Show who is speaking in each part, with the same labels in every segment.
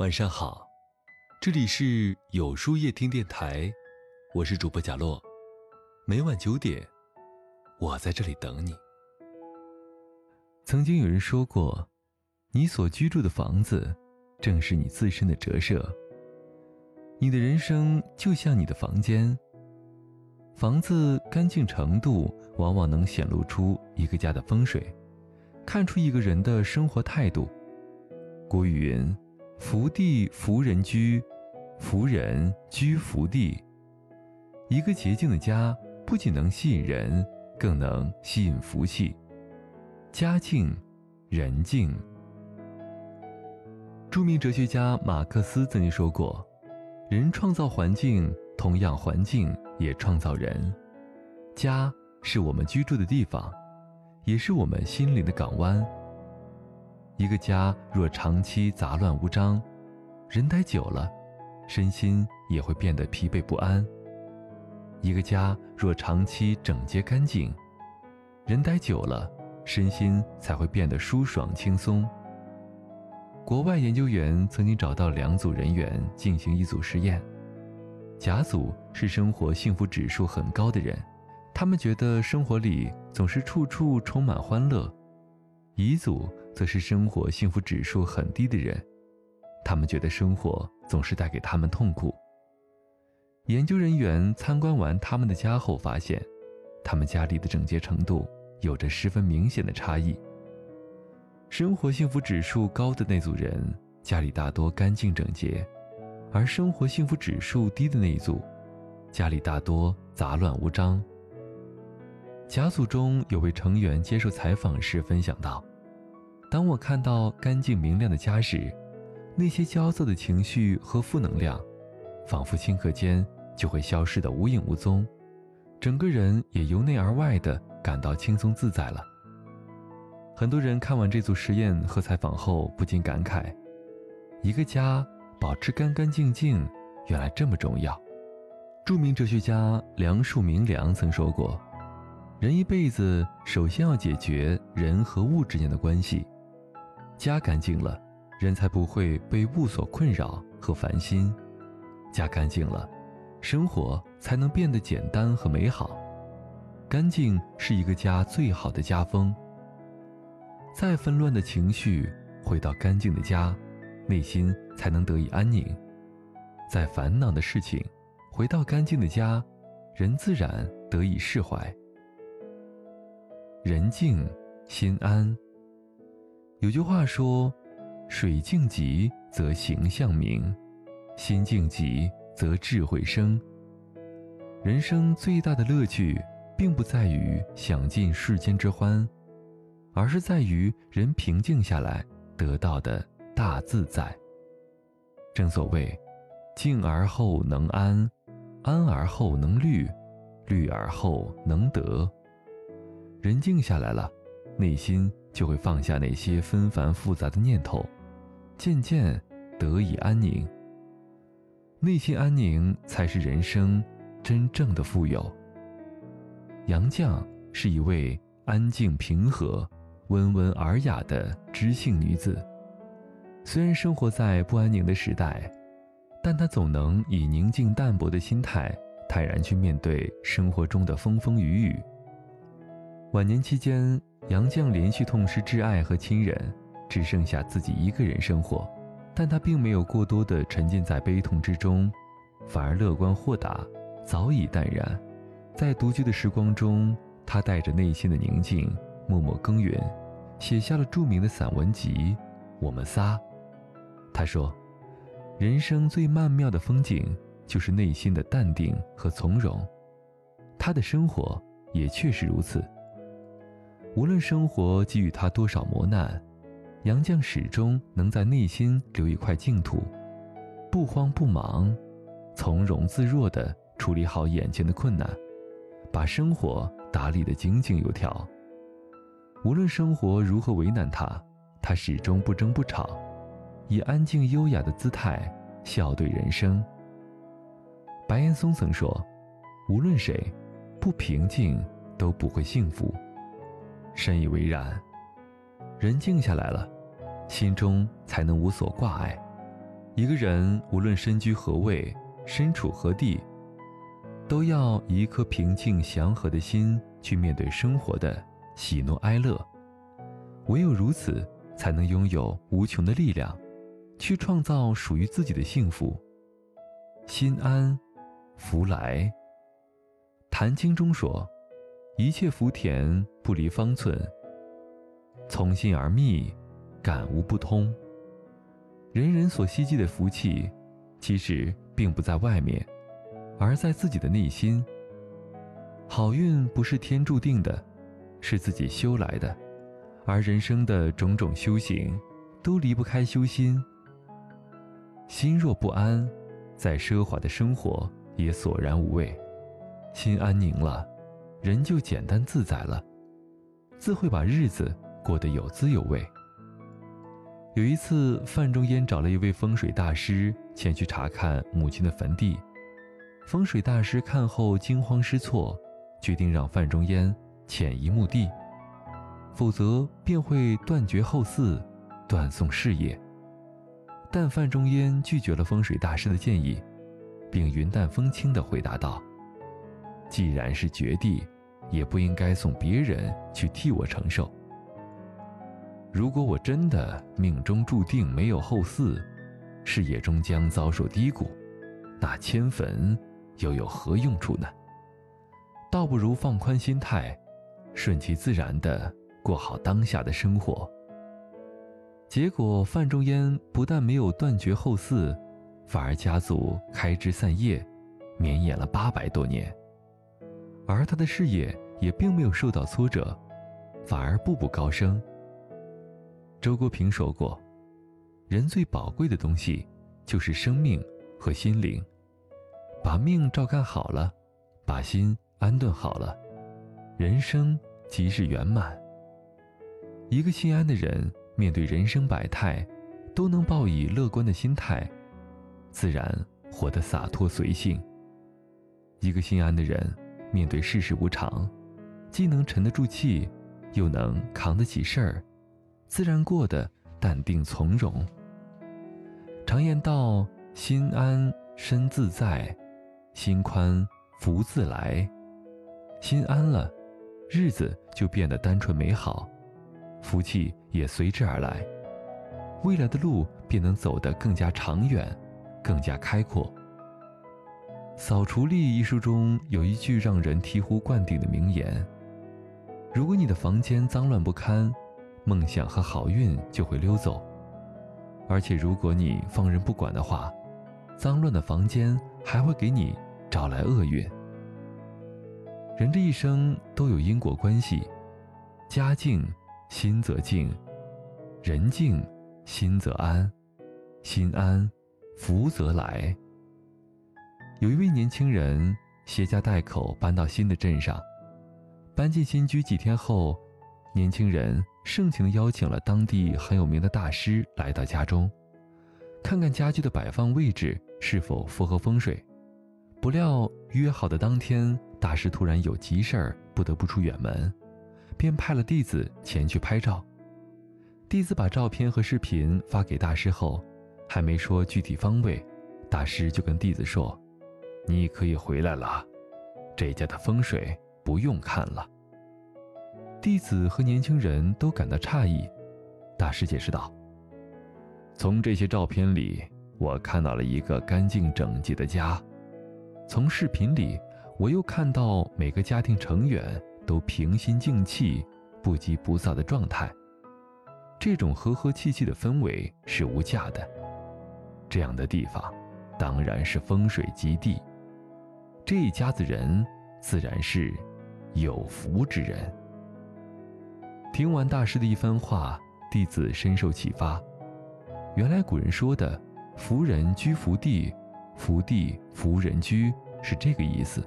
Speaker 1: 晚上好，这里是有书夜听电台，我是主播贾洛，每晚九点，我在这里等你。曾经有人说过，你所居住的房子，正是你自身的折射。你的人生就像你的房间，房子干净程度，往往能显露出一个家的风水，看出一个人的生活态度。古语云：“福地福人居，福人居福地。”一个洁净的家，不仅能吸引人，更能吸引福气。家境，人静。著名哲学家马克思曾经说过：“人创造环境，同样环境也创造人。家是我们居住的地方，也是我们心灵的港湾。”一个家若长期杂乱无章，人待久了，身心也会变得疲惫不安。一个家若长期整洁干净，人待久了，身心才会变得舒爽轻松。国外研究员曾经找到两组人员进行一组实验，甲组是生活幸福指数很高的人，他们觉得生活里总是处处充满欢乐。乙组则是生活幸福指数很低的人，他们觉得生活总是带给他们痛苦。研究人员参观完他们的家后发现，他们家里的整洁程度有着十分明显的差异。生活幸福指数高的那组人家里大多干净整洁，而生活幸福指数低的那一组，家里大多杂乱无章。甲组中有位成员接受采访时分享道。当我看到干净明亮的家时，那些焦躁的情绪和负能量，仿佛顷刻间就会消失得无影无踪，整个人也由内而外的感到轻松自在了。很多人看完这组实验和采访后，不禁感慨：一个家保持干干净净，原来这么重要。著名哲学家梁漱溟梁曾说过：“人一辈子首先要解决人和物之间的关系。”家干净了，人才不会被物所困扰和烦心；家干净了，生活才能变得简单和美好。干净是一个家最好的家风。再纷乱的情绪回到干净的家，内心才能得以安宁；再烦恼的事情回到干净的家，人自然得以释怀。人静心安。有句话说：“水静极则形象明，心静极则智慧生。”人生最大的乐趣，并不在于享尽世间之欢，而是在于人平静下来得到的大自在。正所谓：“静而后能安，安而后能虑，虑而后能得。”人静下来了，内心。就会放下那些纷繁复杂的念头，渐渐得以安宁。内心安宁才是人生真正的富有。杨绛是一位安静平和、温文尔雅的知性女子。虽然生活在不安宁的时代，但她总能以宁静淡泊的心态，坦然去面对生活中的风风雨雨。晚年期间。杨绛连续痛失挚爱和亲人，只剩下自己一个人生活，但他并没有过多的沉浸在悲痛之中，反而乐观豁达，早已淡然。在独居的时光中，他带着内心的宁静，默默耕耘，写下了著名的散文集《我们仨》。他说：“人生最曼妙的风景，就是内心的淡定和从容。”他的生活也确实如此。无论生活给予他多少磨难，杨绛始终能在内心留一块净土，不慌不忙，从容自若地处理好眼前的困难，把生活打理得井井有条。无论生活如何为难他，他始终不争不吵，以安静优雅的姿态笑对人生。白岩松曾说：“无论谁，不平静都不会幸福。”深以为然，人静下来了，心中才能无所挂碍。一个人无论身居何位，身处何地，都要以一颗平静祥和的心去面对生活的喜怒哀乐。唯有如此，才能拥有无穷的力量，去创造属于自己的幸福。心安，福来。《坛经》中说：“一切福田不离方寸，从心而觅，感无不通。”人人所希冀的福气，其实并不在外面，而在自己的内心。好运不是天注定的，是自己修来的，而人生的种种修行，都离不开修心。心若不安，再奢华的生活也索然无味。心安宁了，人就简单自在了，自会把日子过得有滋有味。有一次，范仲淹找了一位风水大师前去查看母亲的坟地。风水大师看后惊慌失措，决定让范仲淹潜移墓地，否则便会断绝后嗣，断送事业。但范仲淹拒绝了风水大师的建议，并云淡风轻地回答道：“既然是绝地，也不应该送别人去替我承受。”如果我真的命中注定没有后嗣，事业终将遭受低谷，那迁坟又有何用处呢？倒不如放宽心态，顺其自然地过好当下的生活。结果，范仲淹不但没有断绝后嗣，反而家族开枝散叶，绵延了八百多年，而他的事业也并没有受到挫折，反而步步高升。周国平说过：“人最宝贵的东西，就是生命和心灵。把命照看好了，把心安顿好了，人生即是圆满。一个心安的人，面对人生百态，都能抱以乐观的心态，自然活得洒脱随性。一个心安的人，面对世事无常，既能沉得住气，又能扛得起事儿。”自然过得淡定从容。常言道：“心安身自在，心宽福自来。”心安了，日子就变得单纯美好，福气也随之而来，未来的路便能走得更加长远，更加开阔。《扫除力》一书中有一句让人醍醐灌顶的名言：“如果你的房间脏乱不堪。”梦想和好运就会溜走，而且如果你放任不管的话，脏乱的房间还会给你招来厄运。人这一生都有因果关系，家静心则静，人静心则安，心安福则来。有一位年轻人携家带口搬到新的镇上，搬进新居几天后，年轻人。盛情邀请了当地很有名的大师来到家中，看看家具的摆放位置是否符合风水。不料约好的当天，大师突然有急事儿，不得不出远门，便派了弟子前去拍照。弟子把照片和视频发给大师后，还没说具体方位，大师就跟弟子说：“你可以回来了，这家的风水不用看了。”弟子和年轻人都感到诧异，大师解释道：“从这些照片里，我看到了一个干净整洁的家；从视频里，我又看到每个家庭成员都平心静气、不急不躁的状态。这种和和气气的氛围是无价的。这样的地方，当然是风水极地。这一家子人，自然是有福之人。”听完大师的一番话，弟子深受启发。原来古人说的“福人居福地，福地福人居”是这个意思。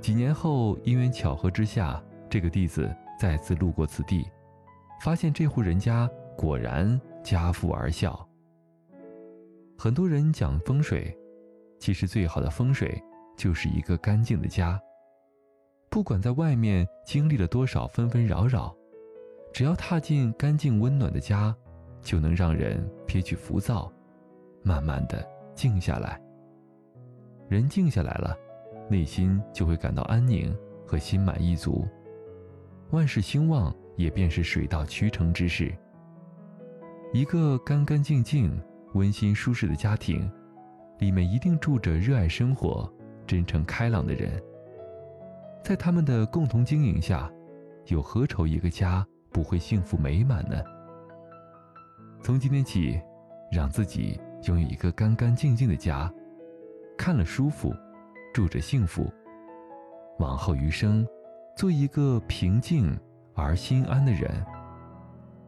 Speaker 1: 几年后，因缘巧合之下，这个弟子再次路过此地，发现这户人家果然家富而笑。很多人讲风水，其实最好的风水就是一个干净的家。不管在外面经历了多少纷纷扰扰，只要踏进干净温暖的家，就能让人撇去浮躁，慢慢的静下来。人静下来了，内心就会感到安宁和心满意足，万事兴旺也便是水到渠成之事。一个干干净净、温馨舒适的家庭，里面一定住着热爱生活、真诚开朗的人。在他们的共同经营下，又何愁一个家不会幸福美满呢？从今天起，让自己拥有一个干干净净的家，看了舒服，住着幸福。往后余生，做一个平静而心安的人，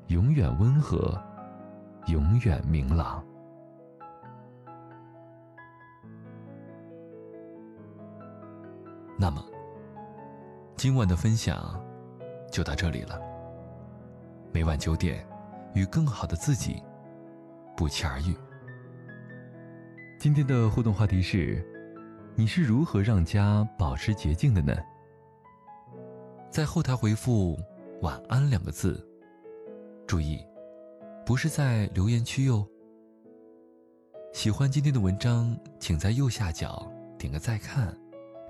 Speaker 1: 永远温和。永远明朗。那么，今晚的分享就到这里了。每晚九点，与更好的自己不期而遇。今天的互动话题是：你是如何让家保持洁净的呢？在后台回复“晚安”两个字，注意。不是在留言区哟。喜欢今天的文章，请在右下角点个再看，